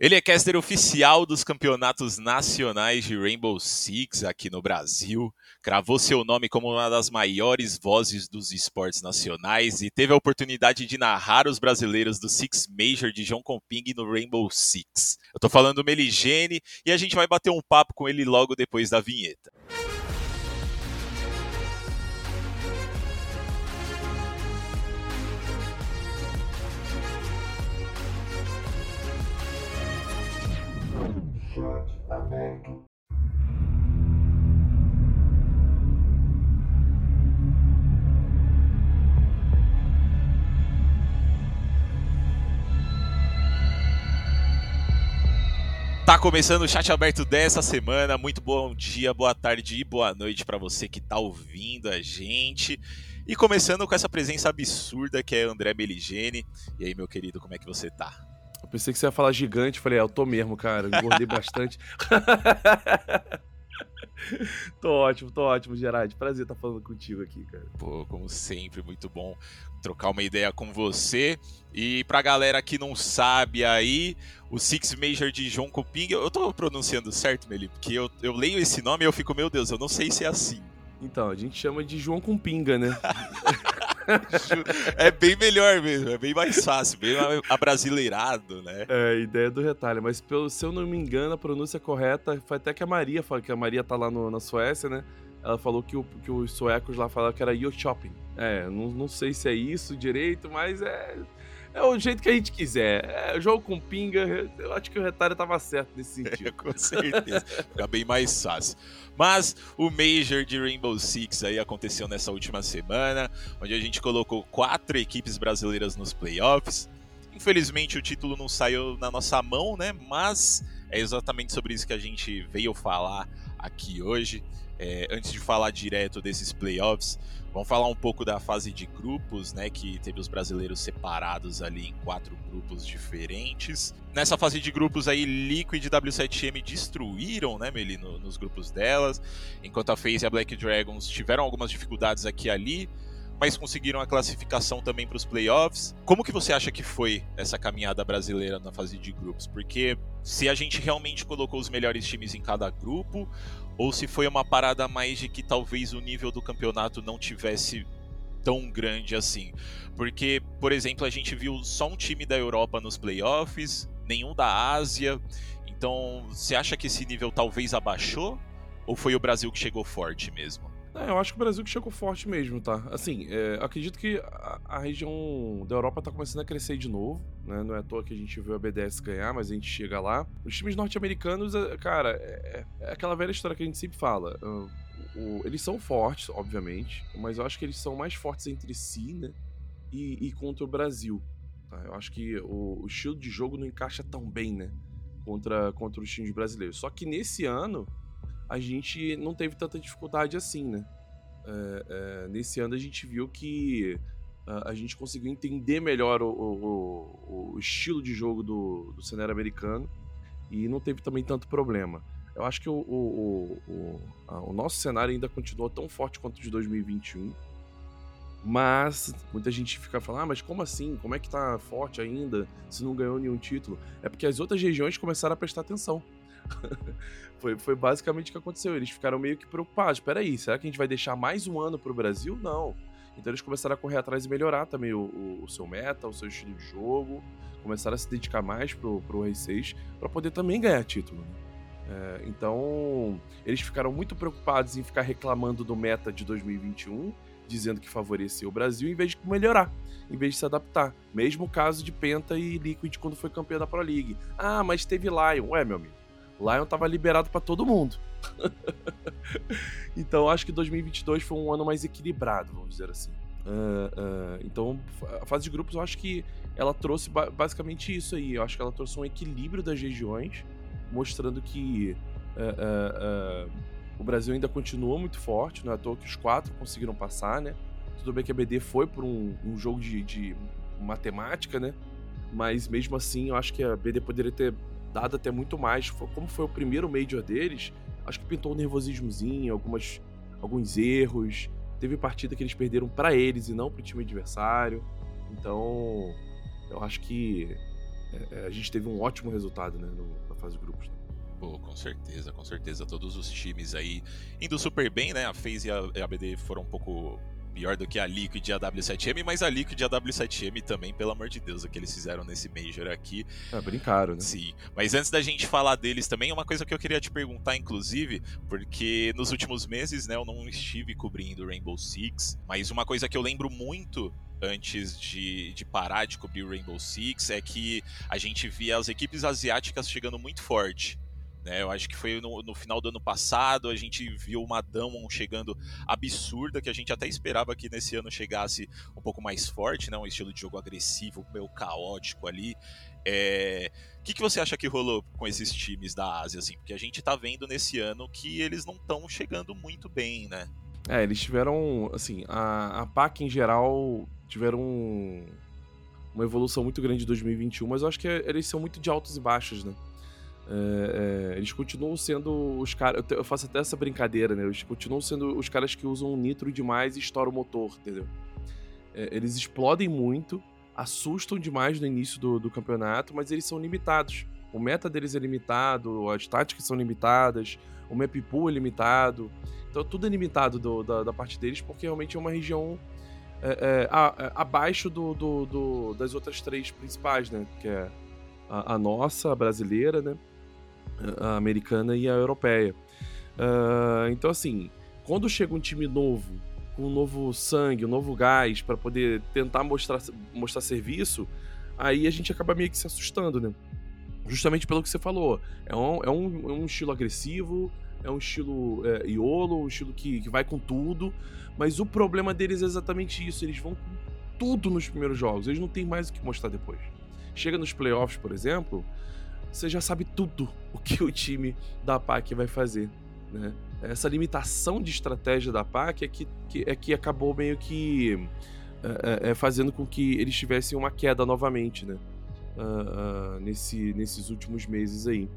Ele é caster oficial dos campeonatos nacionais de Rainbow Six aqui no Brasil. Cravou seu nome como uma das maiores vozes dos esportes nacionais e teve a oportunidade de narrar os brasileiros do Six Major de John Comping no Rainbow Six. Eu tô falando do Meligene e a gente vai bater um papo com ele logo depois da vinheta. Aberto. Tá começando o chat aberto dessa semana. Muito bom dia, boa tarde e boa noite para você que tá ouvindo a gente. E começando com essa presença absurda que é André Meligene. E aí, meu querido, como é que você tá? Eu pensei que você ia falar gigante. Falei, é, eu tô mesmo, cara. Engordei bastante. tô ótimo, tô ótimo, Gerard. Prazer estar falando contigo aqui, cara. Pô, como sempre, muito bom trocar uma ideia com você. E pra galera que não sabe aí, o Six Major de João Coping, eu tô pronunciando certo, Meli? Porque eu, eu leio esse nome e eu fico, meu Deus, eu não sei se é assim. Então, a gente chama de João com pinga, né? é bem melhor mesmo, é bem mais fácil, bem abrasileirado, né? É, ideia do retalho. Mas pelo, se eu não me engano, a pronúncia correta foi até que a Maria fala, que a Maria tá lá no, na Suécia, né? Ela falou que, o, que os suecos lá falavam que era Yo Shopping. É, não, não sei se é isso direito, mas é é o jeito que a gente quiser. É, jogo com pinga, eu acho que o retalho tava certo nesse sentido. É, com certeza. Fica bem mais fácil. Mas o Major de Rainbow Six aí aconteceu nessa última semana, onde a gente colocou quatro equipes brasileiras nos playoffs. Infelizmente o título não saiu na nossa mão, né? Mas é exatamente sobre isso que a gente veio falar aqui hoje. É, antes de falar direto desses playoffs, vamos falar um pouco da fase de grupos, né? Que teve os brasileiros separados ali em quatro grupos diferentes. Nessa fase de grupos aí, Liquid e W7M destruíram, né, Meli, no, nos grupos delas, enquanto a FaZe e a Black Dragons tiveram algumas dificuldades aqui e ali mas conseguiram a classificação também para os playoffs. Como que você acha que foi essa caminhada brasileira na fase de grupos? Porque se a gente realmente colocou os melhores times em cada grupo, ou se foi uma parada mais de que talvez o nível do campeonato não tivesse tão grande assim. Porque, por exemplo, a gente viu só um time da Europa nos playoffs, nenhum da Ásia. Então, você acha que esse nível talvez abaixou? Ou foi o Brasil que chegou forte mesmo? É, eu acho que o Brasil que chegou forte mesmo, tá? Assim, é, acredito que a, a, região da Europa tá começando a crescer de novo, né? Não é à toa que a gente viu a BDS ganhar, mas a gente chega lá. Os times norte-americanos, é, cara, é, é, aquela velha história que a gente sempre fala. Uh, o, eles são fortes, obviamente, mas eu acho que eles são mais fortes entre si, né? E, e contra o Brasil. Tá? Eu acho que o, o estilo de jogo não encaixa tão bem, né? Contra, contra os times brasileiros. Só que nesse ano a gente não teve tanta dificuldade assim, né? É, é, nesse ano a gente viu que a, a gente conseguiu entender melhor o, o, o estilo de jogo do, do, cenário americano e não teve também tanto problema. Eu acho que o, o, o nosso cenário ainda continuou tão forte quanto o de 2021, mas muita gente fica falando, ah, mas como assim? Como é que tá forte ainda se não ganhou nenhum título? É porque as outras regiões começaram a prestar atenção. foi, foi basicamente o que aconteceu. Eles ficaram meio que preocupados. Peraí, será que a gente vai deixar mais um ano pro Brasil? Não. Então eles começaram a correr atrás e melhorar também o, o, o seu meta, o seu estilo de jogo. Começaram a se dedicar mais pro, pro Rei 6 para poder também ganhar título. Né? É, então, eles ficaram muito preocupados em ficar reclamando do meta de 2021, dizendo que favorecia o Brasil, em vez de melhorar, em vez de se adaptar. Mesmo caso de Penta e Liquid quando foi campeão da Pro League. Ah, mas teve Lion. Ué, meu amigo, Lion tava liberado para todo mundo. então acho que 2022 foi um ano mais equilibrado, vamos dizer assim. Uh, uh, então a fase de grupos eu acho que ela trouxe ba basicamente isso aí. Eu acho que ela trouxe um equilíbrio das regiões, mostrando que uh, o Brasil ainda continua muito forte. Não é à toa que os quatro conseguiram passar, né? Tudo bem que a BD foi por um, um jogo de, de matemática, né? Mas mesmo assim, eu acho que a BD poderia ter dado até muito mais. Como foi o primeiro Major deles, acho que pintou um nervosismozinho, algumas, alguns erros. Teve partida que eles perderam para eles e não para o time adversário. Então, eu acho que é, é, a gente teve um ótimo resultado né, na fase de grupos. Né? Pô, com certeza, com certeza. Todos os times aí indo super bem, né? A FaZe e a ABD foram um pouco pior do que a Liquid e a W7M, mas a Liquid e a W7M também, pelo amor de Deus, o que eles fizeram nesse Major aqui. É, brincaram, né? Sim. Mas antes da gente falar deles também, uma coisa que eu queria te perguntar, inclusive, porque nos últimos meses, né, eu não estive cobrindo Rainbow Six, mas uma coisa que eu lembro muito antes de, de parar de cobrir Rainbow Six é que a gente via as equipes asiáticas chegando muito forte. Né, eu acho que foi no, no, final do ano passado, a gente viu uma Damwon chegando absurda, que a gente até esperava que nesse ano chegasse um pouco mais forte, né, um estilo de jogo agressivo, meio caótico ali. É... O que, que você acha que rolou com esses times da Ásia? Assim? Porque a gente tá vendo nesse ano que eles não estão chegando muito bem, né? É, eles tiveram, assim, a, a PAC em geral tiveram um, uma evolução muito grande em 2021, mas eu acho que eles são muito de altos e baixos, né? É, é, eles continuam sendo os caras. Eu faço até essa brincadeira, né? Eles continuam sendo os caras que usam nitro demais e estouram o motor, entendeu? É, eles explodem muito, assustam demais no início do, do, campeonato, mas eles são limitados. O meta deles é limitado, as táticas são limitadas, o map pool é limitado. Então tudo é limitado do, da, da, parte deles, porque realmente é uma região é, é, a, abaixo do, do, das outras três principais, né? Que é a, a nossa, a brasileira, né? A americana e a europeia. Uh, então, assim, quando chega um time novo, com um novo sangue, um novo gás, para poder tentar mostrar, mostrar serviço, aí a gente acaba meio que se assustando, né? Justamente pelo que você falou. É um, é um, é um estilo agressivo, é um estilo é, iolo, um estilo que, que vai com tudo, mas o problema deles é exatamente isso. Eles vão com tudo nos primeiros jogos, eles não têm mais o que mostrar depois. Chega nos playoffs, por exemplo, você já sabe tudo o que o time da PAC vai fazer. Né? Essa limitação de estratégia da PAC é que, que é que acabou meio que é, é, é, fazendo com que eles tivessem uma queda novamente, né? Uh, uh, nesse, nesses últimos meses aí.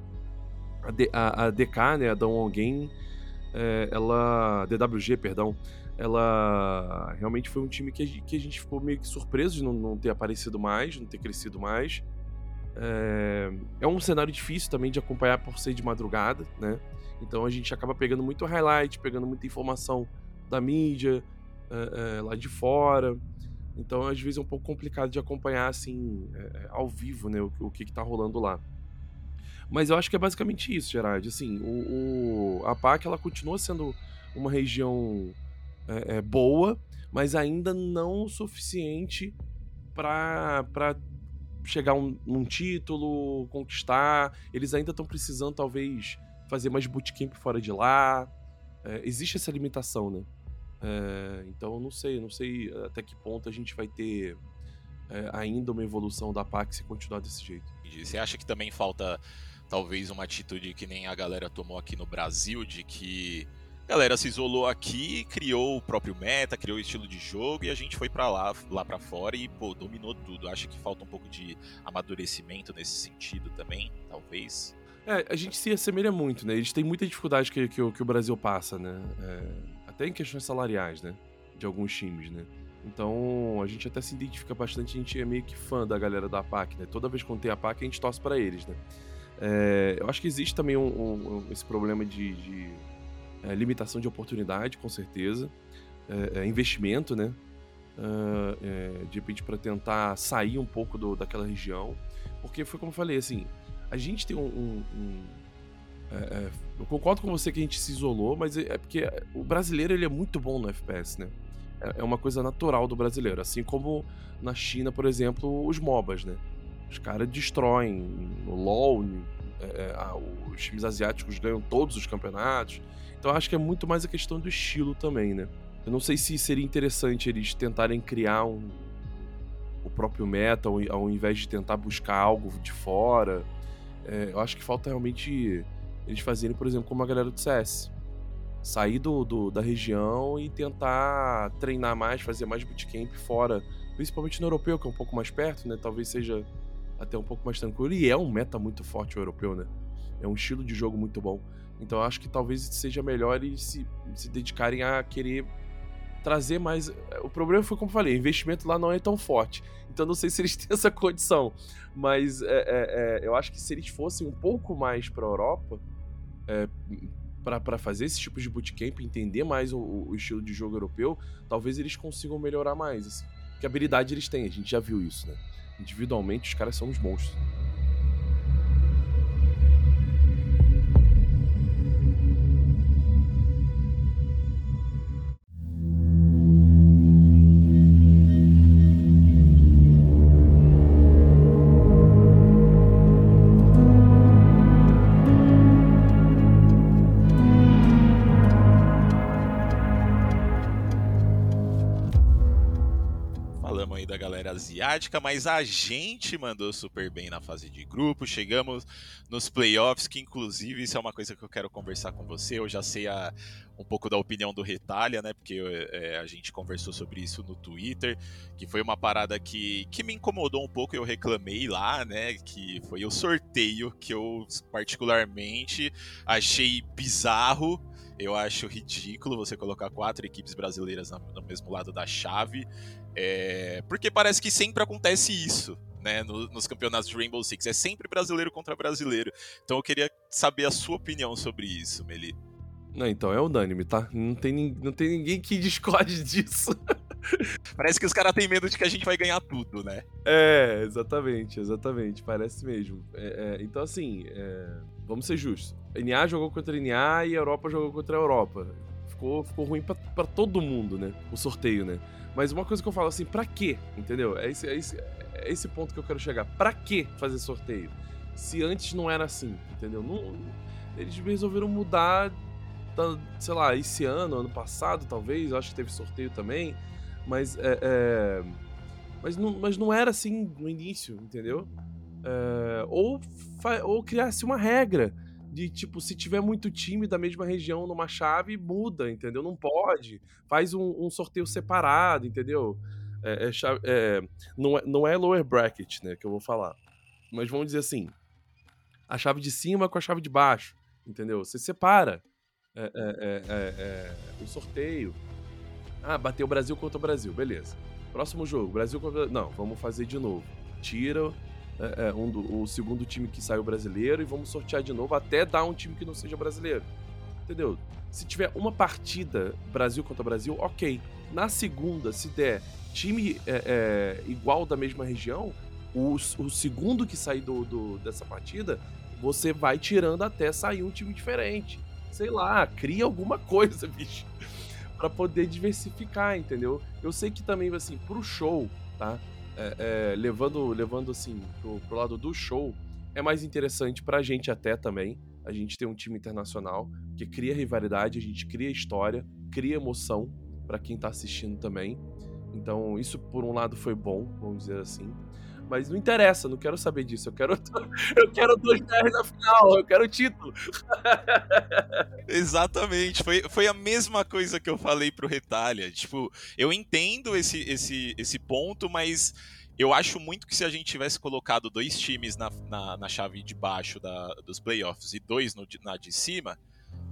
A, D, a, a DK, né, a Dawn Game, é, ela. DWG, perdão, ela realmente foi um time que a, que a gente ficou meio que surpreso de não, não ter aparecido mais, não ter crescido mais. É, é um cenário difícil também de acompanhar por ser de madrugada, né? Então a gente acaba pegando muito highlight, pegando muita informação da mídia, é, é, lá de fora. Então às vezes é um pouco complicado de acompanhar assim, é, ao vivo, né? O, o que, que tá rolando lá. Mas eu acho que é basicamente isso, Gerard. Assim, o, o a PAC ela continua sendo uma região é, é, boa, mas ainda não o suficiente para chegar um, um título, conquistar. Eles ainda estão precisando, talvez, fazer mais bootcamp fora de lá. É, existe essa limitação, né? É, então, não sei, não sei até que ponto a gente vai ter é, ainda uma evolução da PAC se continuar desse jeito. Você acha que também falta, talvez, uma atitude que nem a galera tomou aqui no Brasil, de que a galera se isolou aqui, criou o próprio meta, criou o estilo de jogo e a gente foi para lá, lá para fora e pô, dominou tudo. Acho que falta um pouco de amadurecimento nesse sentido também, talvez. É, a gente se assemelha muito, né? Eles têm muita dificuldade que, que, que o Brasil passa, né? É, até em questões salariais, né? De alguns times, né? Então a gente até se identifica bastante, a gente é meio que fã da galera da PAC, né? Toda vez que tem a PAC, a gente torce para eles, né? É, eu acho que existe também um, um, esse problema de, de é, limitação de oportunidade, com certeza, é, é investimento, né? Uh, é, de repente para tentar sair um pouco do, daquela região, porque foi como eu falei, assim, a gente tem um, um, um é, é, eu concordo com você que a gente se isolou, mas é, é porque o brasileiro ele é muito bom no FPS, né? É, uma coisa natural do brasileiro, assim como na China, por exemplo, os MOBAs, né? Os caras destroem no LoL, os times asiáticos ganham todos os campeonatos. Então acho que é muito mais a questão do estilo também, né? Eu não sei se seria interessante eles tentarem criar um, o próprio meta ao, ao invés de tentar buscar algo de fora. É, eu acho que falta realmente eles fazerem, por exemplo, como a galera do CS. Sair do, do, da região e tentar treinar mais, fazer mais bootcamp fora. Principalmente no europeu, que é um pouco mais perto, né? Talvez seja até um pouco mais tranquilo. E é um meta muito forte o europeu, né? É um estilo de jogo muito bom. Então acho que talvez seja melhor eles se, se dedicarem a querer trazer mais. O problema foi, como eu falei, o investimento lá não é tão forte. Então não sei se eles têm essa condição. Mas é, é, é, eu acho que se eles fossem um pouco mais para a Europa, é, para fazer esse tipo de bootcamp, entender mais o, o, estilo de jogo europeu, talvez eles consigam melhorar mais. Assim. Que habilidade eles têm, a gente já viu isso, né? Individualmente, os caras são uns monstros. Mas a gente mandou super bem na fase de grupo. Chegamos nos playoffs, que inclusive isso é uma coisa que eu quero conversar com você. Eu já sei a, um pouco da opinião do Retalha, né? Porque é, a gente conversou sobre isso no Twitter, que foi uma parada que, que me incomodou um pouco. Eu reclamei lá, né? Que foi o sorteio que eu particularmente achei bizarro. Eu acho ridículo você colocar quatro equipes brasileiras no mesmo lado da chave. É, porque parece que sempre acontece isso, né, no, nos campeonatos de Rainbow Six. É sempre brasileiro contra brasileiro. Então eu queria saber a sua opinião sobre isso, Meli. Não, então é unânime, tá? Não tem, não tem ninguém que discorde disso. Parece que os caras têm medo de que a gente vai ganhar tudo, né? É, exatamente, exatamente. Parece mesmo. É, é, então, assim, é, vamos ser justos. NA jogou contra NA e a Europa jogou contra a Europa. Ficou, ficou ruim para todo mundo, né? O sorteio, né? Mas uma coisa que eu falo assim, pra quê? Entendeu? É esse, é esse, é esse ponto que eu quero chegar. Pra que fazer sorteio? Se antes não era assim, entendeu? Não, eles resolveram mudar, sei lá, esse ano, ano passado, talvez. Acho que teve sorteio também. Mas é, é mas, não, mas não era assim no início, entendeu? É, ou, ou criasse uma regra de tipo, se tiver muito time da mesma região numa chave, muda, entendeu? Não pode. Faz um, um sorteio separado, entendeu? É, é, é, não, é, não é lower bracket, né, que eu vou falar. Mas vamos dizer assim, a chave de cima com a chave de baixo, entendeu? Você separa é, é, é, o sorteio. Ah, bateu o Brasil contra o Brasil, beleza. Próximo jogo, Brasil contra... Não, vamos fazer de novo. Tira é, é, um do, o segundo time que saiu brasileiro e vamos sortear de novo até dar um time que não seja brasileiro. Entendeu? Se tiver uma partida Brasil contra Brasil, ok. Na segunda, se der time é, é, igual da mesma região, o, o segundo que sair do, do, dessa partida, você vai tirando até sair um time diferente. Sei lá, cria alguma coisa, bicho. para poder diversificar, entendeu? Eu sei que também, assim, pro show, tá? É, é, levando, levando assim pro, pro lado do show, é mais interessante pra gente até também. A gente tem um time internacional que cria rivalidade, a gente cria história, cria emoção para quem tá assistindo também. Então, isso por um lado foi bom, vamos dizer assim. Mas não interessa, não quero saber disso. Eu quero, eu quero dois BR na final, eu quero o título. Exatamente, foi, foi a mesma coisa que eu falei pro Retalha. Tipo, eu entendo esse, esse, esse ponto, mas eu acho muito que se a gente tivesse colocado dois times na, na, na chave de baixo da, dos playoffs e dois no, na de cima,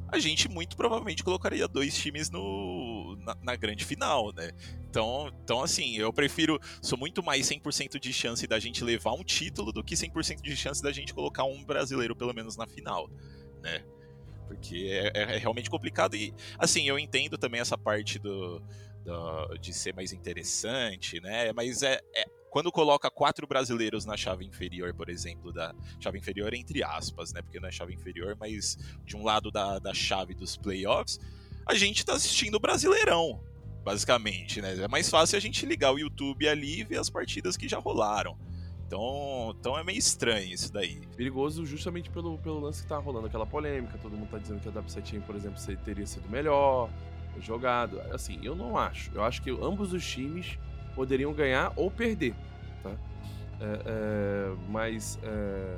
a gente muito provavelmente colocaria dois times no, na, na, grande final, né? Então, então, assim, eu prefiro. Sou muito mais 100% de chance da gente levar um título do que 100% de chance da gente colocar um brasileiro, pelo menos, na final, né? Porque é, é, é realmente complicado. E, assim, eu entendo também essa parte do, do de ser mais interessante, né? Mas é, é quando coloca quatro brasileiros na chave inferior, por exemplo, da chave inferior entre aspas, né? Porque não é chave inferior, mas de um lado da, da chave dos playoffs, a gente tá assistindo o Brasileirão, basicamente, né? É mais fácil a gente ligar o YouTube ali e ver as partidas que já rolaram. Então, então é meio estranho isso daí. Perigoso justamente pelo, pelo lance que tá rolando aquela polêmica. Todo mundo tá dizendo que a W7 por exemplo, teria sido melhor jogado. Assim, eu não acho. Eu acho que ambos os times poderiam ganhar ou perder, tá? É, é, mas, é,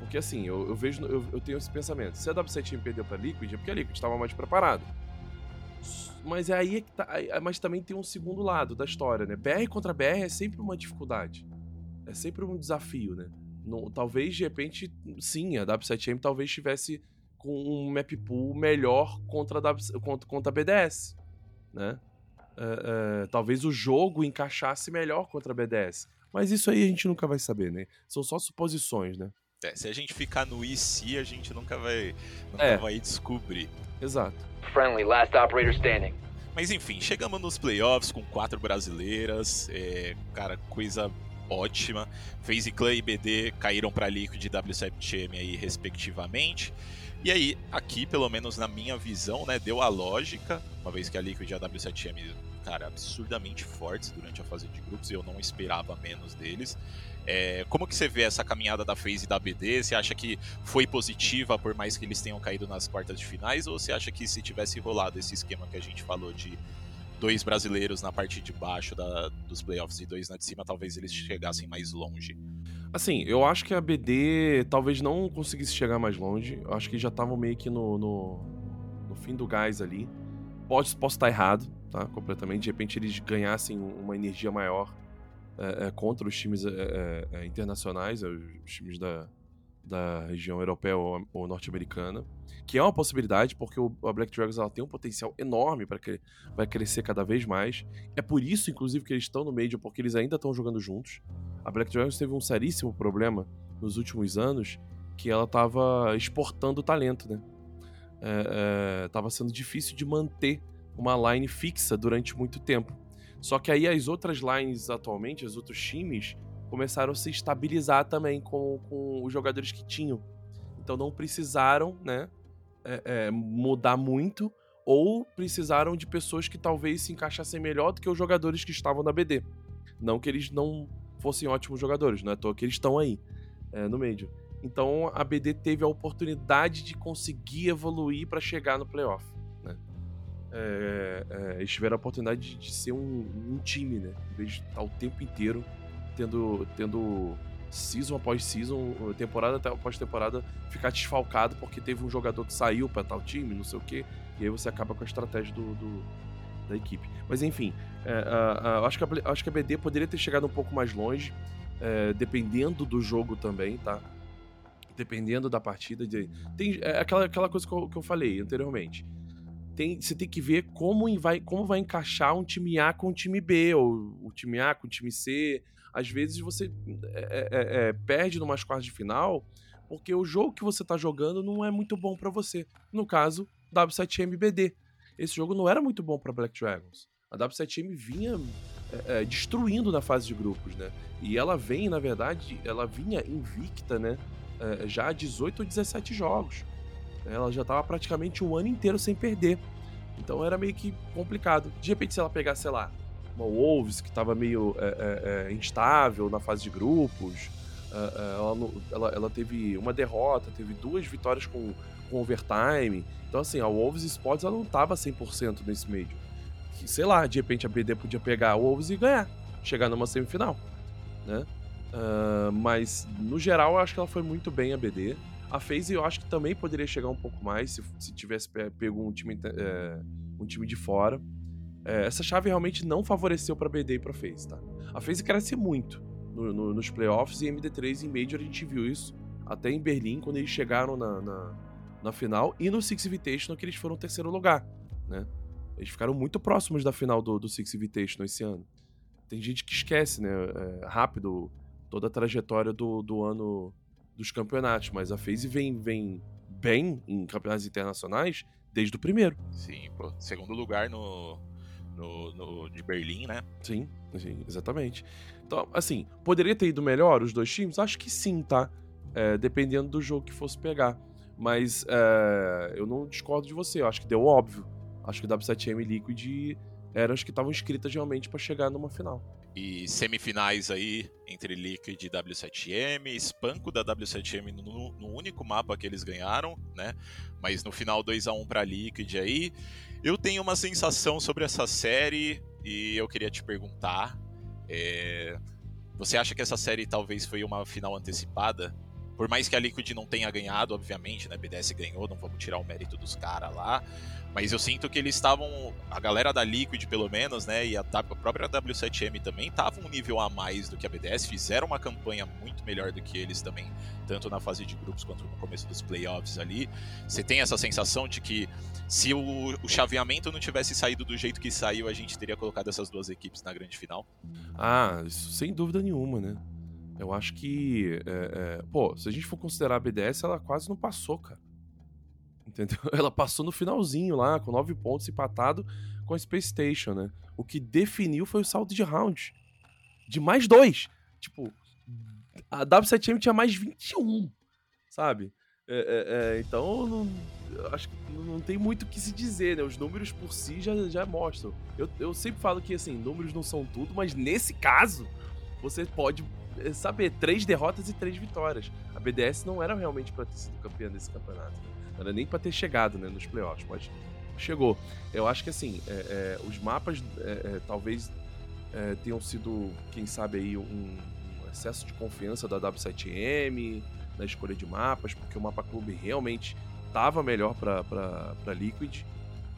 porque assim, eu, eu vejo, eu, eu, tenho esse pensamento, se a W7 Team perdeu pra Liquid, é porque a Liquid estava mais preparado. Mas é aí que tá, mas também tem um segundo lado da história, né? BR contra BR é sempre uma dificuldade, é sempre um desafio, né? Talvez, de repente, sim, a W7M talvez estivesse com um map pool melhor contra a, w, contra, contra a BDS, né? É, talvez o jogo encaixasse melhor contra a BDS. Mas isso aí a gente nunca vai saber, né? São só suposições, né? É, se a gente ficar no IC, a gente nunca vai, nunca É. vai descobrir. Exato. Friendly, last operator standing. Mas enfim, chegamos nos playoffs com quatro brasileiras. é, cara, coisa ótima. FaZe Clan e BD caíram para Liquid e W7M aí, respectivamente. E aí, aqui, pelo menos na minha visão, né, deu a lógica, uma vez que a Liquid e a W7M, cara, absurdamente fortes durante a fase de grupos, e eu não esperava menos deles. É, como que você vê essa caminhada da FaZe e da BD? Você acha que foi positiva, por mais que eles tenham caído nas quartas de finais? Ou você acha que se tivesse rolado esse esquema que a gente falou de dois brasileiros na parte de baixo da- dos playoffs e dois na de cima, talvez eles chegassem mais longe? Assim, eu acho que a BD talvez não conseguisse chegar mais longe. Eu acho que já estavam meio que no, no, no fim do gás ali. Pode, posso estar errado, tá? Completamente. De repente eles ganhassem uma energia maior é, é, contra os times é, é, é, internacionais, é, os times da, da região europeia ou, ou norte-americana. Que é uma possibilidade, porque o, a Black Dragons ela tem um potencial enorme para que vai crescer cada vez mais. É por isso, inclusive, que eles estão no Major, porque eles ainda estão jogando juntos. A Black Dragons teve um seríssimo problema nos últimos anos, que ela estava exportando talento, né? É, é, tava sendo difícil de manter uma line fixa durante muito tempo. Só que aí as outras lines atualmente, os outros times, começaram a se estabilizar também com, com os jogadores que tinham. Então não precisaram, né, é, é, mudar muito ou precisaram de pessoas que talvez se encaixassem melhor do que os jogadores que estavam na BD. Não que eles não fossem ótimos jogadores, não é à toa que eles estão aí é, no Major. Então a BD teve a oportunidade de conseguir evoluir para chegar no playoff. Né? É, é, eles tiveram a oportunidade de, de ser um, um time, né? Em vez de estar o tempo inteiro tendo, tendo season após season, temporada após temporada, ficar desfalcado porque teve um jogador que saiu para tal time, não sei o quê, e aí você acaba com a estratégia do, do da equipe. Mas enfim, é, a, a, acho, que a, acho que a BD poderia ter chegado um pouco mais longe, é, dependendo do jogo também, tá? Dependendo da partida. De, tem, é aquela, aquela coisa que eu, que eu falei anteriormente. Tem, você tem que ver como vai, como vai encaixar um time A com o time B, ou o time A com o time C. Às vezes você é, é, é, perde numas quartas de final porque o jogo que você tá jogando não é muito bom para você. No caso, W7MBD. Esse jogo não era muito bom para Black Dragons. A W7M vinha é, é, destruindo na fase de grupos, né? E ela vem, na verdade, ela vinha invicta, né? É, já há 18 ou 17 jogos. Ela já tava praticamente um ano inteiro sem perder. Então era meio que complicado. De repente, se ela pegasse, sei lá, uma Wolves que tava meio é, instável na fase de grupos, ela, ela, ela, teve uma derrota, teve duas vitórias com, com overtime. Então, assim, a Wolves Sports ela não tava 100% nesse meio. Sei lá, de repente a BD podia pegar a Wolves e ganhar, chegar numa semifinal, né? Uh, mas, no geral, eu acho que ela foi muito bem a BD. A FaZe eu acho que também poderia chegar um pouco mais se, se tivesse pego um time, é, um time de fora. É, essa chave realmente não favoreceu pra BD e pra FaZe, tá? A FaZe cresce muito no, no, nos playoffs e MD3 em Major a gente viu isso. Até em Berlim, quando eles chegaram na, na, na final. E no Six Invitational, que eles foram terceiro lugar, né? Eles ficaram muito próximos da final do, do Six Invitational esse ano. Tem gente que esquece, né? É, rápido toda a trajetória do, do ano dos campeonatos, mas a FaZe vem, vem bem em campeonatos internacionais desde o primeiro. Sim, pô. Segundo lugar no, no, no, de Berlim, né? Sim, sim, exatamente. Então, assim, poderia ter ido melhor os dois times? Acho que sim, tá? É, dependendo do jogo que fosse pegar. Mas é, eu não discordo de você, eu acho que deu óbvio. Acho que o W7M e Liquid eram as que estavam inscritas realmente para chegar numa final. E semifinais aí entre Liquid e W7M, espanco da W7M no, no, único mapa que eles ganharam, né? Mas no final 2 a 1 para Liquid aí. Eu tenho uma sensação sobre essa série e eu queria te perguntar: é... você acha que essa série talvez foi uma final antecipada Por mais que a Liquid não tenha ganhado, obviamente, né? BDS ganhou, não vamos tirar o mérito dos caras lá. Mas eu sinto que eles estavam. A galera da Liquid, pelo menos, né? E a, a própria W7M também estavam um nível a mais do que a BDS. Fizeram uma campanha muito melhor do que eles também, tanto na fase de grupos quanto no começo dos playoffs ali. Você tem essa sensação de que se o, o chaveamento não tivesse saído do jeito que saiu, a gente teria colocado essas duas equipes na grande final? Ah, isso sem dúvida nenhuma, né? Eu acho que. É, é, pô, se a gente for considerar a BDS, ela quase não passou, cara. Entendeu? Ela passou no finalzinho lá, com nove pontos empatado com a Space Station, né? O que definiu foi o saldo de round. De mais dois. Tipo, a W7M tinha mais 21, sabe? É, é, é, então, não, acho que não tem muito o que se dizer, né? Os números por si já, já mostram. Eu, eu sempre falo que, assim, números não são tudo, mas nesse caso, você pode saber três derrotas e três vitórias. A BDS não era realmente para ter sido campeã desse campeonato. Né? Não era nem para ter chegado né, nos playoffs, mas chegou. Eu acho que assim, é, é, os mapas é, é talvez é, tenham sido, quem sabe aí, um, um, excesso de confiança da W7M na escolha de mapas, porque o mapa clube realmente estava melhor para Liquid.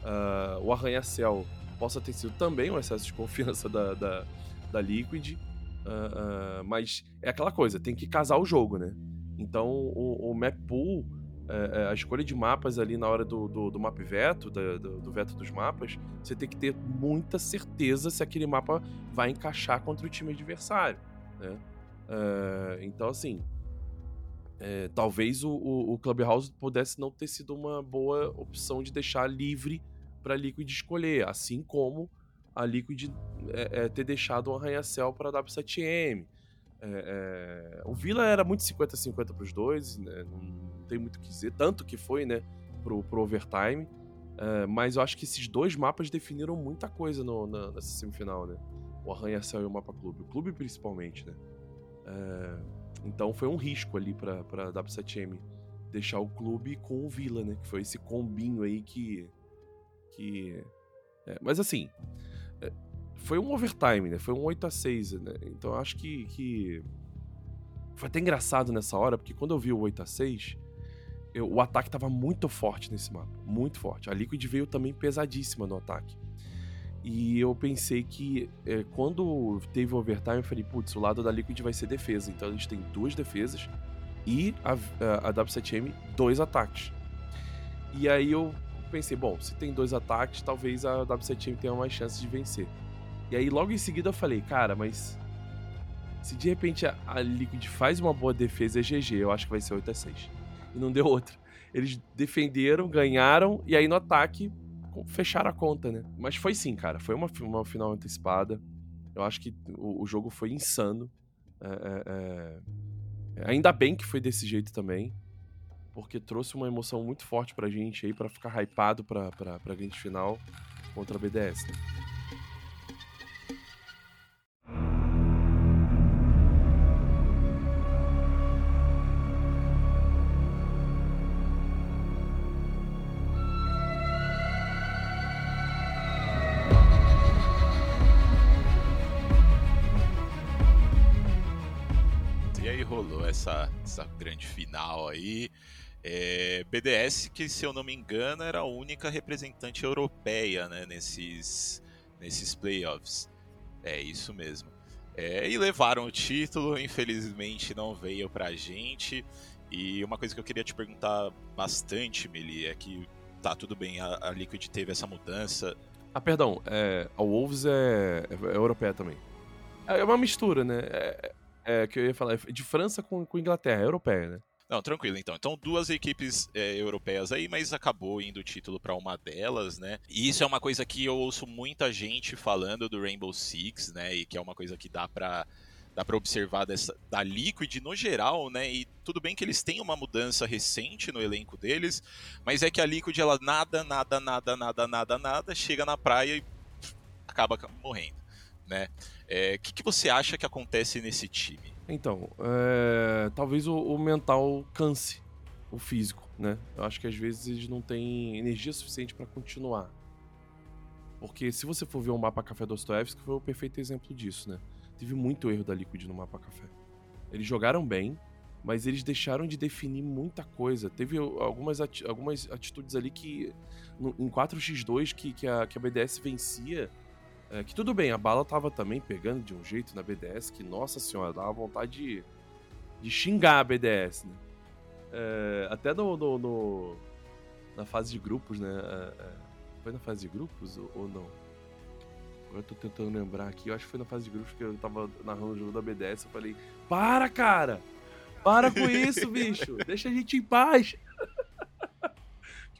Uh, o Arranha-Céu possa ter sido também um excesso de confiança da, da, da Liquid. Uh, uh, mas é aquela coisa, tem que casar o jogo, né? Então o, o map pool é, é, a escolha de mapas ali na hora do, do, do map veto, do, do, veto dos mapas, você tem que ter muita certeza se aquele mapa vai encaixar contra o time adversário. Né? Então, assim, é, talvez o, o, o, Clubhouse pudesse não ter sido uma boa opção de deixar livre para Liquid escolher, assim como a Liquid é, é, ter deixado um arranha-céu para a W7M. o Vila era muito 50-50 para os dois, né? não, tem muito o que dizer, tanto que foi, né, pro, pro overtime. Uh, mas eu acho que esses dois mapas definiram muita coisa no, na, nessa semifinal, né? O Arranha-Céu e o Mapa Clube. O clube principalmente, né? Uh, então foi um risco ali pra, pra W7M deixar o clube com o Vila, né? Que foi esse combinho aí que. que é, mas assim. Foi um overtime, né? Foi um 8 a 6 né? Então acho que, que. Foi até engraçado nessa hora, porque quando eu vi o 8 a 6 eu, o ataque estava muito forte nesse mapa, muito forte. A Liquid veio também pesadíssima no ataque. E eu pensei que é, quando teve o overtime, eu falei, putz, o lado da Liquid vai ser defesa. Então a gente tem duas defesas e a, a, a W7M dois ataques. E aí eu pensei, bom, se tem dois ataques, talvez a W7M tenha mais chances de vencer. E aí logo em seguida eu falei, cara, mas se de repente a, a Liquid faz uma boa defesa, é GG, eu acho que vai ser 8 a 6 e não deu outra. Eles defenderam, ganharam e aí no ataque fecharam a conta, né? Mas foi sim, cara. Foi uma, uma final antecipada. Eu acho que o, o jogo foi insano. É, é, é... Ainda bem que foi desse jeito também. Porque trouxe uma emoção muito forte pra gente aí, para ficar hypado pra, pra, pra grande final contra a BDS. Né? Essa, grande final aí. É, BDS, que se eu não me engano, era a única representante europeia né, nesses, nesses playoffs. É isso mesmo. É, e levaram o título, infelizmente não veio pra gente. E uma coisa que eu queria te perguntar bastante, Meli, é que tá tudo bem, a, a Liquid teve essa mudança. Ah, perdão, é, a Wolves é, é, é europeia também. É uma mistura, né? É, é, que eu ia falar, de França com, com Inglaterra, europeia, né? Não, tranquilo então. Então, duas equipes é, europeias aí, mas acabou indo o título para uma delas, né? E isso é uma coisa que eu ouço muita gente falando do Rainbow Six, né? E que é uma coisa que dá para dá para observar dessa, da Liquid no geral, né? E tudo bem que eles têm uma mudança recente no elenco deles, mas é que a Liquid ela nada, nada, nada, nada, nada, nada, chega na praia e acaba morrendo, né? O é, que, que você acha que acontece nesse time? Então, é, talvez o, o, mental canse o físico, né? Eu acho que às vezes eles não têm energia suficiente para continuar. Porque se você for ver o mapa Café Dostoevsky, foi o perfeito exemplo disso, né? Teve muito erro da Liquid no mapa Café. Eles jogaram bem, mas eles deixaram de definir muita coisa. Teve algumas, ati algumas atitudes ali que, no, em 4x2, que, que, a, que a BDS vencia. É, que tudo bem, a bala tava também pegando de um jeito na BDS que, nossa senhora, dava vontade de, de xingar a BDS, né? É, até no, no, no, na fase de grupos, né? É, é, foi na fase de grupos ou, ou não? Agora eu tô tentando lembrar aqui. Eu acho que foi na fase de grupos que eu tava narrando o jogo da BDS. Eu falei: Para, cara! Para com isso, bicho! Deixa a gente em paz!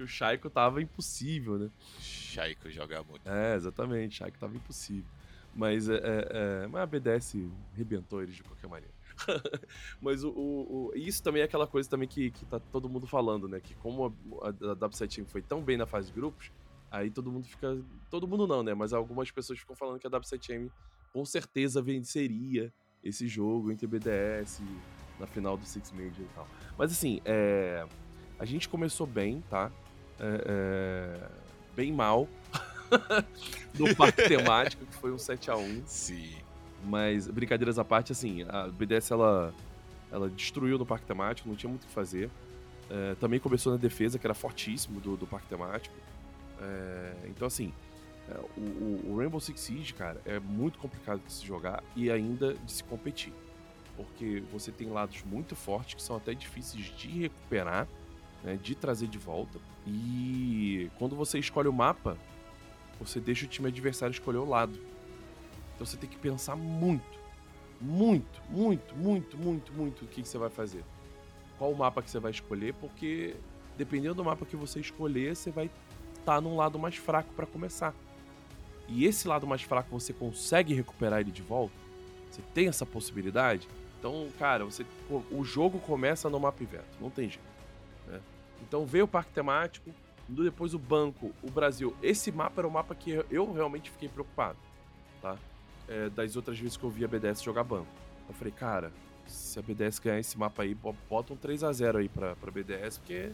Que o Shaiko tava impossível, né? Shaiko joga muito. É, exatamente. Shaiko tava impossível. Mas, é, é, é, mas a BDS rebentou eles de qualquer maneira. mas o, o, o, isso também é aquela coisa também que, que tá todo mundo falando, né? Que como a, a, a W7 Team foi tão bem na fase de grupos, aí todo mundo fica. Todo mundo não, né? Mas algumas pessoas ficam falando que a W7M com certeza venceria esse jogo entre BDS na final do Six Major e tal. Mas assim, é, a gente começou bem, tá? É, é, bem mal no parque temático, que foi um 7 a 1 Sim. Mas, brincadeiras à parte, assim, a BDS ela, ela destruiu no parque temático, não tinha muito o que fazer. É, também começou na defesa, que era fortíssimo do, do parque temático. É, então, assim, é, o, o, Rainbow Six Siege, cara, é muito complicado de se jogar e ainda de se competir porque você tem lados muito fortes que são até difíceis de recuperar, né, de trazer de volta. E quando você escolhe o mapa, você deixa o time adversário escolher o lado. Então você tem que pensar muito, muito, muito, muito, muito, muito o que, você vai fazer. Qual o mapa que você vai escolher, porque dependendo do mapa que você escolher, você vai estar tá num lado mais fraco para começar. E esse lado mais fraco você consegue recuperar ele de volta? Você tem essa possibilidade? Então, cara, você, o jogo começa no mapa inverno, não tem jeito. Então veio o parque temático, depois o banco, o Brasil. Esse mapa era o mapa que eu realmente fiquei preocupado, tá? É, das outras vezes que eu vi a BDS jogar banco. Eu falei, cara, se a BDS ganhar esse mapa aí, bota um 3 a 0 aí pra, pra BDS, porque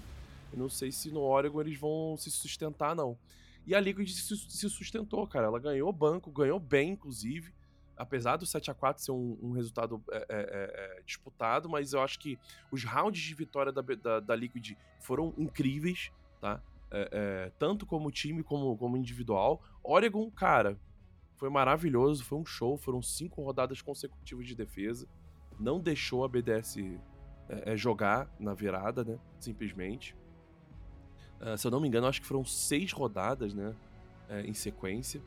eu não sei se no Oregon eles vão se sustentar, não. E a Liquid se, se sustentou, cara. Ela ganhou banco, ganhou bem, inclusive apesar do 7 a 4 ser um, um resultado é, é, é, é, disputado, mas eu acho que os rounds de vitória da, da, da Liquid foram incríveis, tá? É, é, tanto como time como, como individual. Oregon, cara, foi maravilhoso, foi um show, foram cinco rodadas consecutivas de defesa. Não deixou a BDS jogar na virada, né? Simplesmente. Uh, se eu não me engano, acho que foram seis rodadas, né? em sequência.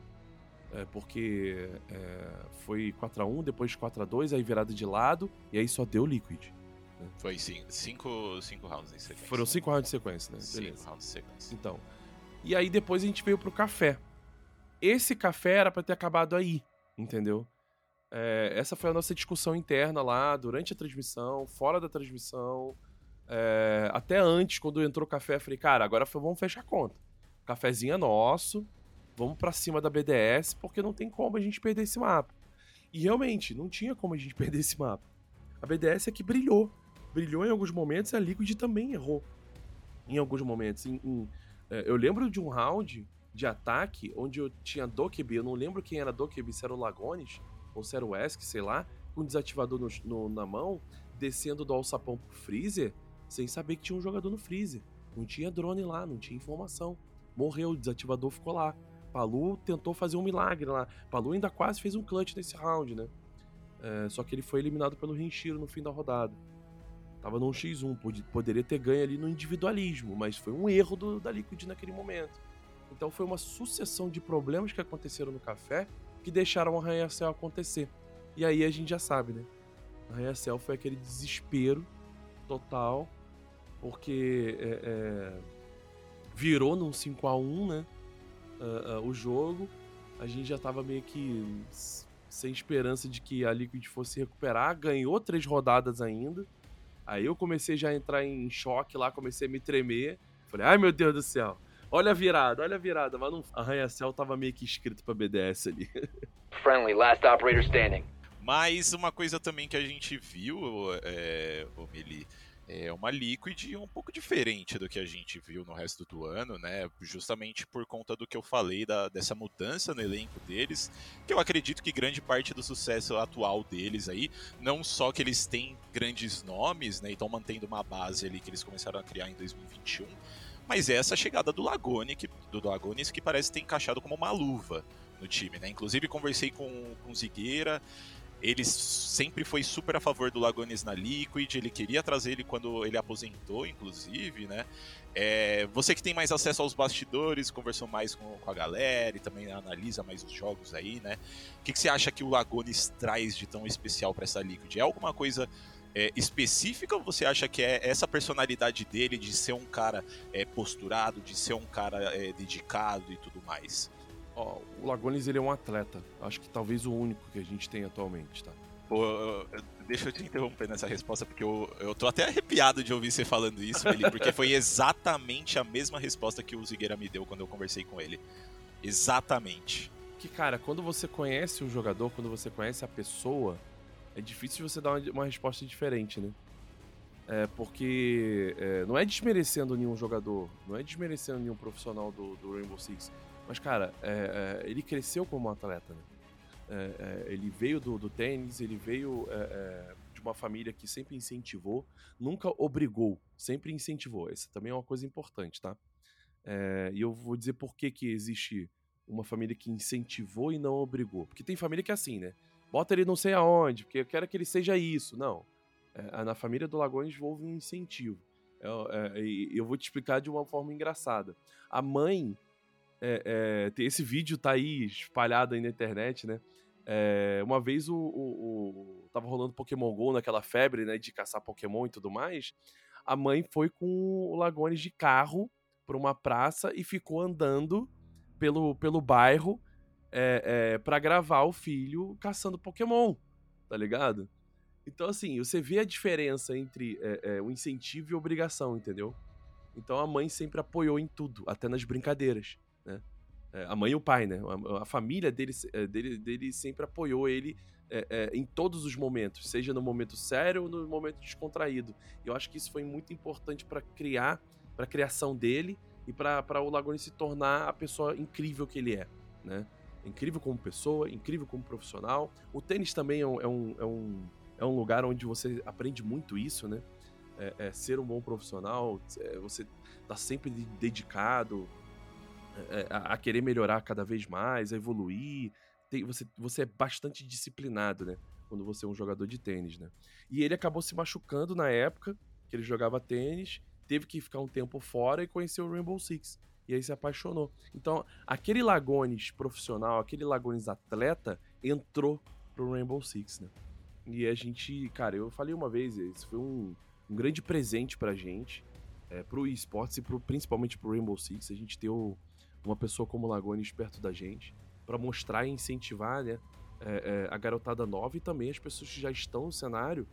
É, porque é, foi 4x1, depois 4x2, aí virada de lado, e aí só deu Liquid. Né? Foi sim, cinco, cinco rounds em sequência. Foram cinco rounds em sequência, né? Beleza. Cinco rounds em sequência. Então. E aí depois a gente veio pro café. Esse café era para ter acabado aí, entendeu? É, essa foi a nossa discussão interna lá, durante a transmissão, fora da transmissão. É, até antes, quando entrou o café, eu falei, cara, agora vamos fechar a conta. O cafezinho é nosso, vamos para cima da BDS, porque não tem como a gente perder esse mapa. E realmente, não tinha como a gente perder esse mapa. A BDS é que brilhou. Brilhou em alguns momentos e a Liquid também errou. Em alguns momentos. Em, em, é, eu lembro de um round de ataque onde eu tinha Dokeby, eu não lembro quem era Dokeby, se era o Lagones ou se era o Esk, sei lá, com o desativador no, no, na mão, descendo do alçapão pro freezer, sem saber que tinha um jogador no freezer. Não tinha drone lá, não tinha informação. Morreu, o desativador ficou lá. Palu tentou fazer um milagre lá. Palu ainda quase fez um clutch nesse round, né? É, só que ele foi eliminado pelo Renshiro no fim da rodada. Tava num X1, poderia ter ganho ali no individualismo, mas foi um erro do, da Liquid naquele momento. Então foi uma sucessão de problemas que aconteceram no café que deixaram o arranha-céu acontecer. E aí a gente já sabe, né? O arranha-céu foi aquele desespero total, porque é, é, virou num 5 a 1 né? Uh, uh, o jogo, a gente já tava meio que sem esperança de que a Liquid fosse recuperar. Ganhou três rodadas ainda. Aí eu comecei já a entrar em choque lá, comecei a me tremer. Falei, ai meu Deus do céu. Olha a virada, olha a virada. Mas não... Arranha-céu tava meio que escrito pra BDS ali. Friendly, last operator standing. Mas uma coisa também que a gente viu, é, o Mili, é uma Liquid um pouco diferente do que a gente viu no resto do ano, né? Justamente por conta do que eu falei da, dessa mudança no elenco deles, que eu acredito que grande parte do sucesso atual deles aí, não só que eles têm grandes nomes, né? E estão mantendo uma base ali que eles começaram a criar em 2021, mas é essa chegada do Lagone, que, do Lagones, que parece ter encaixado como uma luva no time, né? Inclusive conversei com, com o Zigueira, ele sempre foi super a favor do Lagones na Liquid, ele queria trazer ele quando ele aposentou, inclusive, né? É, você que tem mais acesso aos bastidores, conversou mais com, com, a galera e também analisa mais os jogos aí, né? O que, que você acha que o Lagones traz de tão especial para essa Liquid? É alguma coisa é, específica ou você acha que é essa personalidade dele de ser um cara é, posturado, de ser um cara é, dedicado e tudo mais? Ó, o Lagones ele é um atleta. Acho que talvez o único que a gente tem atualmente, tá? Pô, deixa eu te interromper nessa resposta, porque eu, eu tô até arrepiado de ouvir você falando isso, Felipe, porque foi exatamente a mesma resposta que o Zigueira me deu quando eu conversei com ele. Exatamente. Que, cara, quando você conhece um jogador, quando você conhece a pessoa, é difícil você dar uma, uma resposta diferente, né? É, porque é, não é desmerecendo nenhum jogador, não é desmerecendo nenhum profissional do, do Rainbow Six. Mas, cara, é, é, ele cresceu como atleta, né? É, é ele veio do, do, tênis, ele veio é, é, de uma família que sempre incentivou, nunca obrigou, sempre incentivou. Essa também é uma coisa importante, tá? e eu vou dizer por que, que existe uma família que incentivou e não obrigou. Porque tem família que é assim, né? Bota ele não sei aonde, porque eu quero que ele seja isso. Não. na família do Lagões houve um incentivo. E eu vou te explicar de uma forma engraçada. A mãe é, é, esse vídeo tá aí espalhado aí na internet, né? É, uma vez o, o, o, tava rolando Pokémon GO naquela febre, né, de caçar Pokémon e tudo mais. A mãe foi com o Lagones de carro para uma praça e ficou andando pelo, pelo bairro é, é, para gravar o filho caçando Pokémon, tá ligado? Então, assim, você vê a diferença entre é, é, o incentivo e a obrigação, entendeu? Então a mãe sempre apoiou em tudo, até nas brincadeiras né? É, a mãe e o pai, né? A, família dele, é, dele, dele sempre apoiou ele é, é, em todos os momentos, seja no momento sério ou no momento descontraído. E eu acho que isso foi muito importante para criar, para a criação dele e para o Lagone se tornar a pessoa incrível que ele é, né? Incrível como pessoa, incrível como profissional. O tênis também é um, é um, é um, é um lugar onde você aprende muito isso, né? É, é ser um bom profissional, você tá sempre dedicado, a, a, querer melhorar cada vez mais, a evoluir. Tem, você, você é bastante disciplinado, né? Quando você é um jogador de tênis, né? E ele acabou se machucando na época que ele jogava tênis, teve que ficar um tempo fora e conheceu o Rainbow Six. E aí se apaixonou. Então, aquele Lagones profissional, aquele Lagones atleta, entrou pro Rainbow Six, né? E a gente, cara, eu falei uma vez, isso foi um, um grande presente pra gente, é, pro esportes e pro, principalmente pro Rainbow Six. A gente ter o, uma pessoa como Lagones perto da gente, para mostrar e incentivar né, é, é, a garotada nova e também as pessoas que já estão no cenário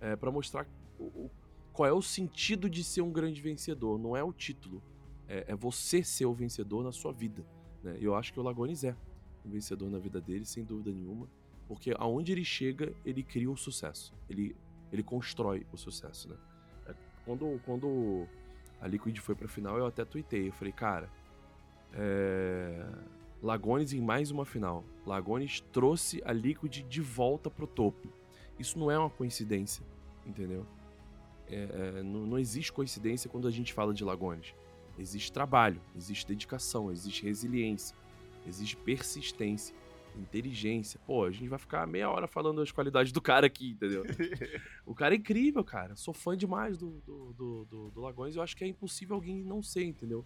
é, para mostrar o, o, qual é o sentido de ser um grande vencedor. Não é o título, é, é você ser o vencedor na sua vida. Né? Eu acho que o Lagones é um vencedor na vida dele, sem dúvida nenhuma, porque aonde ele chega, ele cria o sucesso, ele, ele constrói o sucesso. Né? É, quando, quando a Liquid foi pra final, eu até tuitei, eu falei, cara é... Lagones em mais uma final. Lagones trouxe a Liquid de volta pro topo. Isso não é uma coincidência, entendeu? É, é, não, não, existe coincidência quando a gente fala de Lagones. Existe trabalho, existe dedicação, existe resiliência, existe persistência, inteligência. Pô, a gente vai ficar meia hora falando das qualidades do cara aqui, entendeu? o cara é incrível, cara. Sou fã demais do, do, do, do, do Lagones. Eu acho que é impossível alguém não ser, entendeu?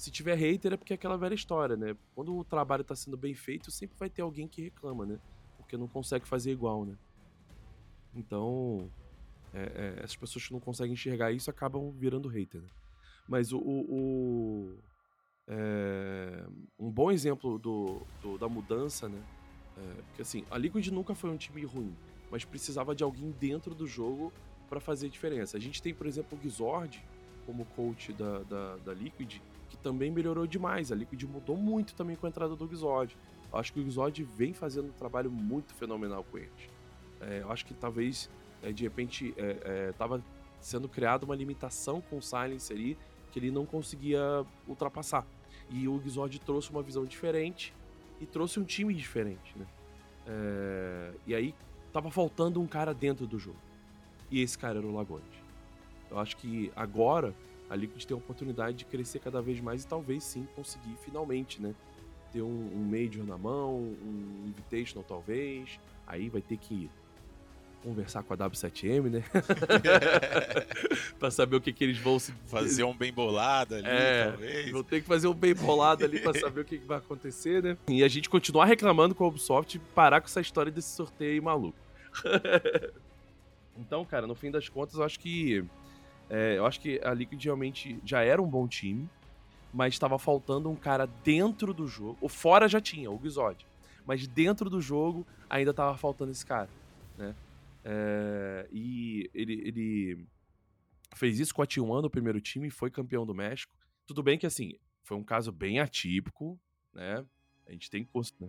Se tiver hater é porque é aquela velha história, né? Quando o trabalho tá sendo bem feito, sempre vai ter alguém que reclama, né? Porque não consegue fazer igual, né? Então, é, é, essas pessoas que não conseguem enxergar isso acabam virando hater, né? Mas o, o, o é, um bom exemplo do, do, da mudança, né? É, porque assim, a Liquid nunca foi um time ruim, mas precisava de alguém dentro do jogo para fazer diferença. A gente tem, por exemplo, o Gizord como coach da, da, da Liquid, também melhorou demais. A Liquid mudou muito também com a entrada do Exod. Eu acho que o Exod vem fazendo um trabalho muito fenomenal com eles. É, eu acho que talvez, é, de repente, é, é, tava sendo criada uma limitação com o Silence ali que ele não conseguia ultrapassar. E o Gizord trouxe uma visão diferente e trouxe um time diferente, né? É... E aí tava faltando um cara dentro do jogo. E esse cara era o Lagones. Eu acho que agora a Liquid tem a oportunidade de crescer cada vez mais e talvez sim conseguir finalmente, né? Ter um, um Major na mão, um Invitational talvez. Aí vai ter que conversar com a W7M, né? pra saber o que, que eles vão se. Fazer um bem bolado ali, é, talvez. Vou ter que fazer um bem bolado ali pra saber o que, que, vai acontecer, né? E a gente continuar reclamando com a Ubisoft e parar com essa história desse sorteio aí maluco. então, cara, no fim das contas, eu acho que. É, eu acho que a Liquid realmente já era um bom time, mas estava faltando um cara dentro do jogo. O fora já tinha, o Gizod. Mas dentro do jogo ainda estava faltando esse cara, né? É, e ele, ele fez isso com a T1 no primeiro time e foi campeão do México. Tudo bem que, assim, foi um caso bem atípico, né? A gente tem que né?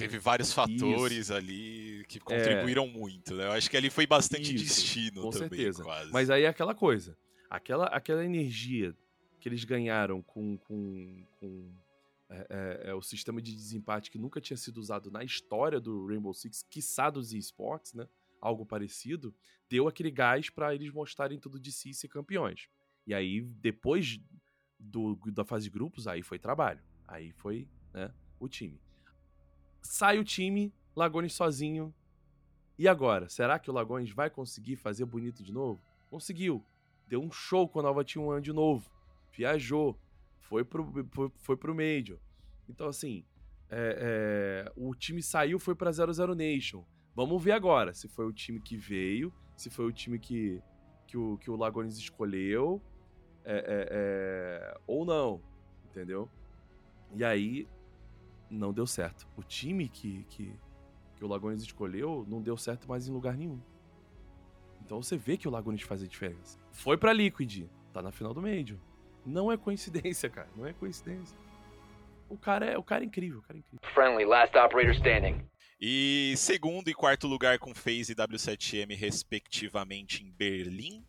Teve vários fatores isso. ali que contribuíram é, muito, né? Eu acho que ali foi bastante isso, destino com também, certeza. quase. Mas aí é aquela coisa, aquela, aquela energia que eles ganharam com, com, com é, é, é, o sistema de desempate que nunca tinha sido usado na história do Rainbow Six, quiçá dos esportes, né? algo parecido, deu aquele gás para eles mostrarem tudo de si e ser campeões. E aí, depois do, da fase de grupos, aí foi trabalho. Aí foi né, o time. Sai o time, Lagones sozinho. E agora? Será que o Lagones vai conseguir fazer bonito de novo? Conseguiu. Deu um show com a nova T1 de novo. Viajou. Foi pro, foi, pro Major. Então, assim, é, é, o time saiu, foi pra 00 Nation. Vamos ver agora se foi o time que veio, se foi o time que, que, o, que o Lagones escolheu, é, é, é, ou não, entendeu? E aí, não deu certo. O time que, que, que o Lagones escolheu não deu certo mais em lugar nenhum. Então você vê que o Lagones faz a diferença. Foi pra Liquid, tá na final do Major. Não é coincidência, cara. Não é coincidência. O cara é, o cara é incrível, o cara é incrível. Friendly, last operator standing. E segundo e quarto lugar com FaZe e W7M, respectivamente, em Berlim.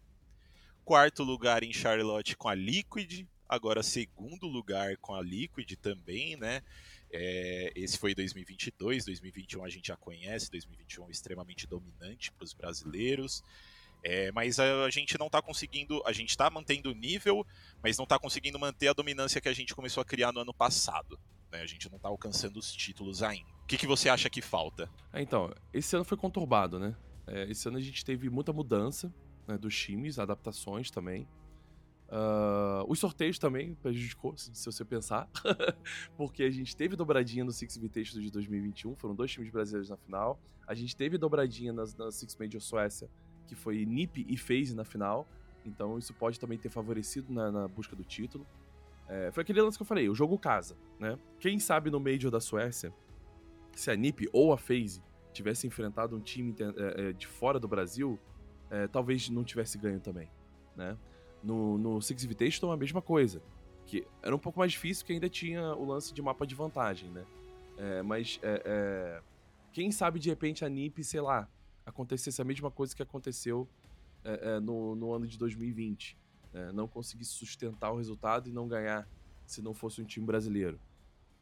Quarto lugar em Charlotte com a Liquid. Agora, segundo lugar com a Liquid também, né? É, esse foi 2022, 2021 a gente já conhece, 2021 extremamente dominante para os brasileiros. É, mas a, a, gente não está conseguindo, a gente está mantendo o nível, mas não está conseguindo manter a dominância que a gente começou a criar no ano passado. Né? A gente não está alcançando os títulos ainda que, que você acha que falta? É, então, esse ano foi conturbado, né? É, esse ano a gente teve muita mudança né, dos times, adaptações também. Uh, os sorteios também prejudicou, se você pensar, porque a gente teve dobradinha no Six Invitational de 2021, foram dois times brasileiros na final. A gente teve dobradinha na, na Six Major Suécia, que foi NiP e FaZe na final, então isso pode também ter favorecido na, na busca do título. É, foi aquele lance que eu falei, o jogo casa, né? Quem sabe no Major da Suécia se a NiP ou a FaZe tivesse enfrentado um time é, é, de fora do Brasil, é, talvez não tivesse ganho também, né? No, no Six Invitational a mesma coisa, que era um pouco mais difícil porque ainda tinha o lance de mapa de vantagem, né? É, mas é, é, quem sabe de repente a NiP, sei lá, acontecesse a mesma coisa que aconteceu no, no, ano de 2020, né? não conseguisse sustentar o resultado e não ganhar se não fosse um time brasileiro.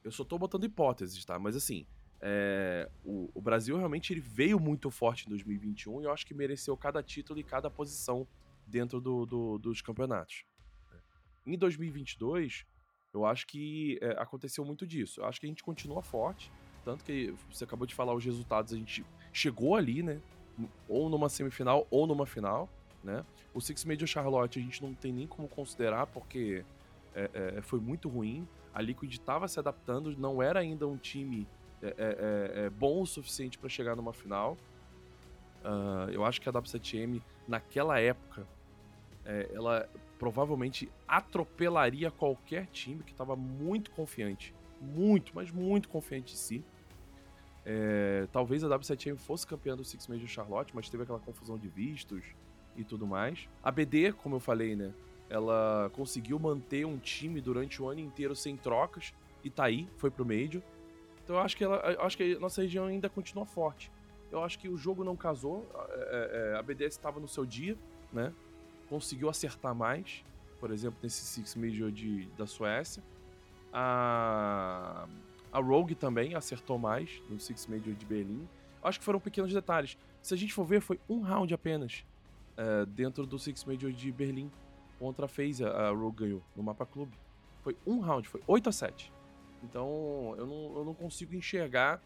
Eu só tô botando hipóteses, tá? Mas assim, é, o, o, Brasil realmente ele veio muito forte em 2021 e eu acho que mereceu cada título e cada posição dentro do, do, dos campeonatos. Em 2022, eu acho que é, aconteceu muito disso. Eu acho que a gente continua forte, tanto que você acabou de falar os resultados, a gente chegou ali, né? Ou numa semifinal ou numa final, né? O Six Major Charlotte a gente não tem nem como considerar porque é, é foi muito ruim. A Liquid estava se adaptando, não era ainda um time é, é, é, é bom o suficiente para chegar numa final. Uh, eu acho que a W7M, naquela época, é, ela provavelmente atropelaria qualquer time que estava muito confiante. Muito, mas muito confiante em si. É, talvez a W7M fosse campeã do Six Major Charlotte, mas teve aquela confusão de vistos e tudo mais. A BD, como eu falei, né? Ela conseguiu manter um time durante o ano inteiro sem trocas e tá aí, foi pro Major. Então eu acho que, ela, acho que a nossa região ainda continua forte. Eu acho que o jogo não casou, é, é, a BDS estava no seu dia, né? Conseguiu acertar mais, por exemplo, nesse Six Major de, da Suécia. A, a Rogue também acertou mais no Six Major de Berlim. Acho que foram pequenos detalhes. Se a gente for ver, foi um round apenas é, dentro do Six Major de Berlim contra a FaZe, a Rogue ganhou no mapa clube. Foi um round, foi 8 a 7. Então eu não, eu não consigo enxergar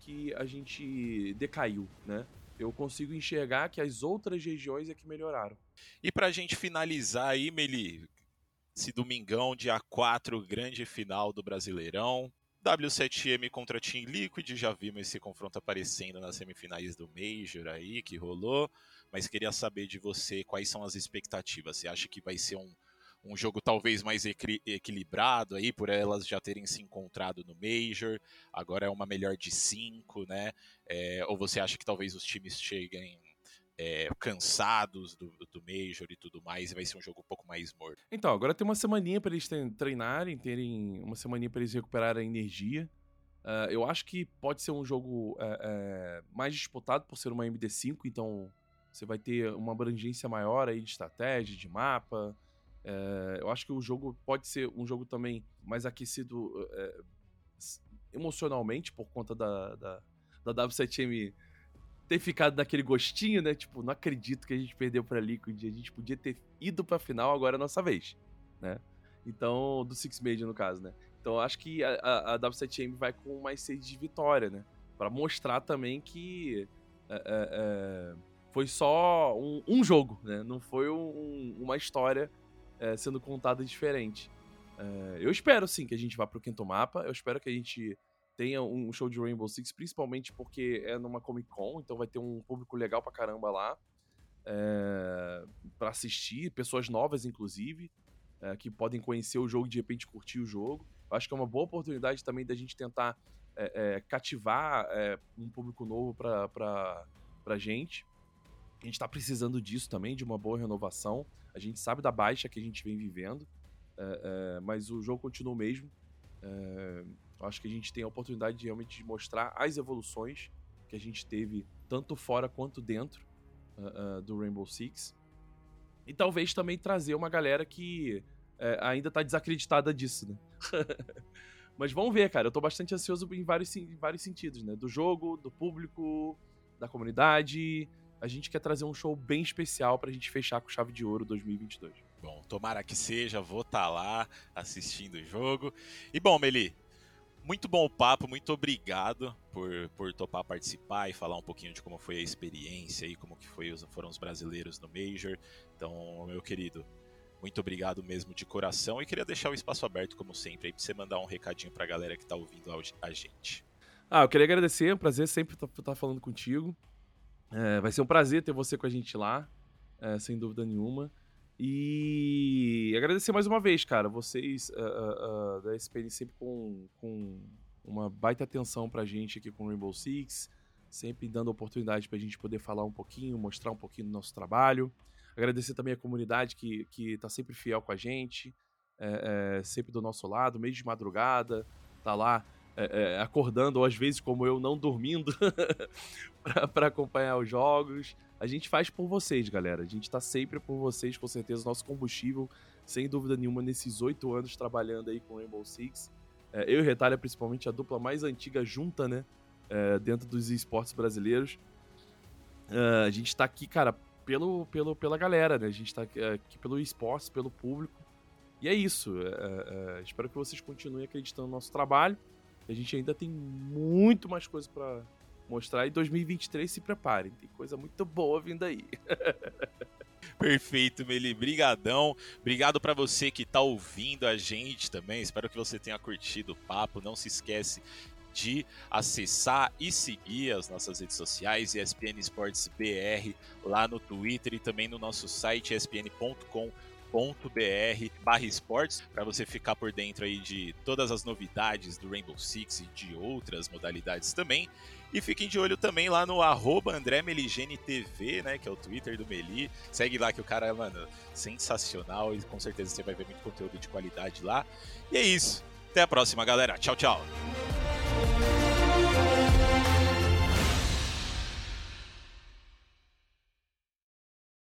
que a gente decaiu, né? Eu consigo enxergar que as outras regiões é que melhoraram. E pra gente finalizar aí, Meli, esse domingão, dia 4, grande final do Brasileirão. W7M contra Team Liquid, já vimos esse confronto aparecendo nas semifinais do Major aí, que rolou. Mas queria saber de você quais são as expectativas. Você acha que vai ser um, um jogo talvez mais equilibrado aí, por elas já terem se encontrado no Major, agora é uma melhor de cinco, né? É, ou você acha que talvez os times cheguem é, cansados do, do Major e tudo mais, e vai ser um jogo um pouco mais morto? Então, agora tem uma semaninha para eles treinarem, terem uma semaninha para eles recuperarem a energia. Uh, eu acho que pode ser um jogo é, é, mais disputado por ser uma MD5, então você vai ter uma abrangência maior aí de estratégia, de mapa, é, eu acho que o jogo pode ser um jogo também mais aquecido emocionalmente por conta da, da, da W7M ter ficado naquele gostinho, né? Tipo, não acredito que a gente perdeu pra Liquid. A gente podia ter ido pra final, agora é a nossa vez, né? Então, do Six Major, no caso, né? Então, acho que a, a, a W7M vai com mais sede de vitória, né? Pra mostrar também que é, é, é foi só um, um, jogo, né? Não foi um, uma história é, sendo contada diferente. É, eu espero sim que a gente vá pro quinto mapa. Eu espero que a gente tenha um show de Rainbow Six, principalmente porque é numa Comic Con, então vai ter um público legal pra caramba lá. É, para assistir, pessoas novas, inclusive, é, que podem conhecer o jogo e de repente curtir o jogo. Eu acho que é uma boa oportunidade também da gente tentar é, é cativar um público novo pra, pra, pra gente. A gente tá precisando disso também, de uma boa renovação. A gente sabe da baixa que a gente vem vivendo, mas o jogo continua o mesmo. Eu acho que a gente tem a oportunidade de realmente de mostrar as evoluções que a gente teve tanto fora quanto dentro uh, uh, do Rainbow Six. E talvez também trazer uma galera que é, ainda tá desacreditada disso, né? Mas vamos ver, cara. Eu tô bastante ansioso em vários, em vários sentidos, né? Do jogo, do público, da comunidade, a gente quer trazer um show bem especial pra gente fechar com chave de ouro 2022. Bom, tomara que seja, vou estar tá lá assistindo o jogo. E bom, Meli, muito bom o papo, muito obrigado por, por topar participar e falar um pouquinho de como foi a experiência e como que foi, foram os brasileiros no Major. Então, meu querido, muito obrigado mesmo de coração e queria deixar o espaço aberto, como sempre, pra você mandar um recadinho pra galera que tá ouvindo a gente. Ah, eu queria agradecer, é um prazer sempre estar tá, tá falando contigo. É, vai ser um prazer ter você com a gente lá, é, sem dúvida nenhuma. E agradecer mais uma vez, cara, vocês uh, uh, da SPN sempre com, com uma baita atenção pra gente aqui com Rainbow Six, sempre dando oportunidade pra gente poder falar um pouquinho, mostrar um pouquinho do nosso trabalho. Agradecer também a comunidade que, que tá sempre fiel com a gente, é, é, sempre do nosso lado, meio de madrugada, tá lá é, é, acordando, ou às vezes, como eu, não dormindo, para acompanhar os jogos. A gente faz por vocês, galera. A gente tá sempre por vocês, com certeza. Nosso combustível, sem dúvida nenhuma, nesses oito anos trabalhando aí com Rainbow Six. É, eu e Retalha, principalmente, a dupla mais antiga junta, né? É, dentro dos esportes brasileiros. É, a gente tá aqui, cara, pelo, pelo, pela galera, né? A gente tá é, aqui pelo esportes, pelo público. E é isso. espero que vocês continuem acreditando no nosso trabalho. A gente ainda tem muito mais coisa para mostrar. E 2023 se preparem, tem coisa muito boa vindo aí. Perfeito, Meli. Brigadão. Obrigado para você que tá ouvindo a gente também. Espero que você tenha curtido o papo. Não se esquece de acessar e seguir as nossas redes sociais, ESPN Esportes BR, lá no Twitter e também no nosso site espn.com.br barra esportes para você ficar por dentro aí de todas as novidades do Rainbow Six e de outras modalidades também. E fiquem de olho também lá no arroba André TV, né? Que é o Twitter do Meli. Segue lá que o cara é, mano, sensacional e com certeza você vai ver muito conteúdo de qualidade lá. E é isso. Até a próxima, galera. Tchau, tchau.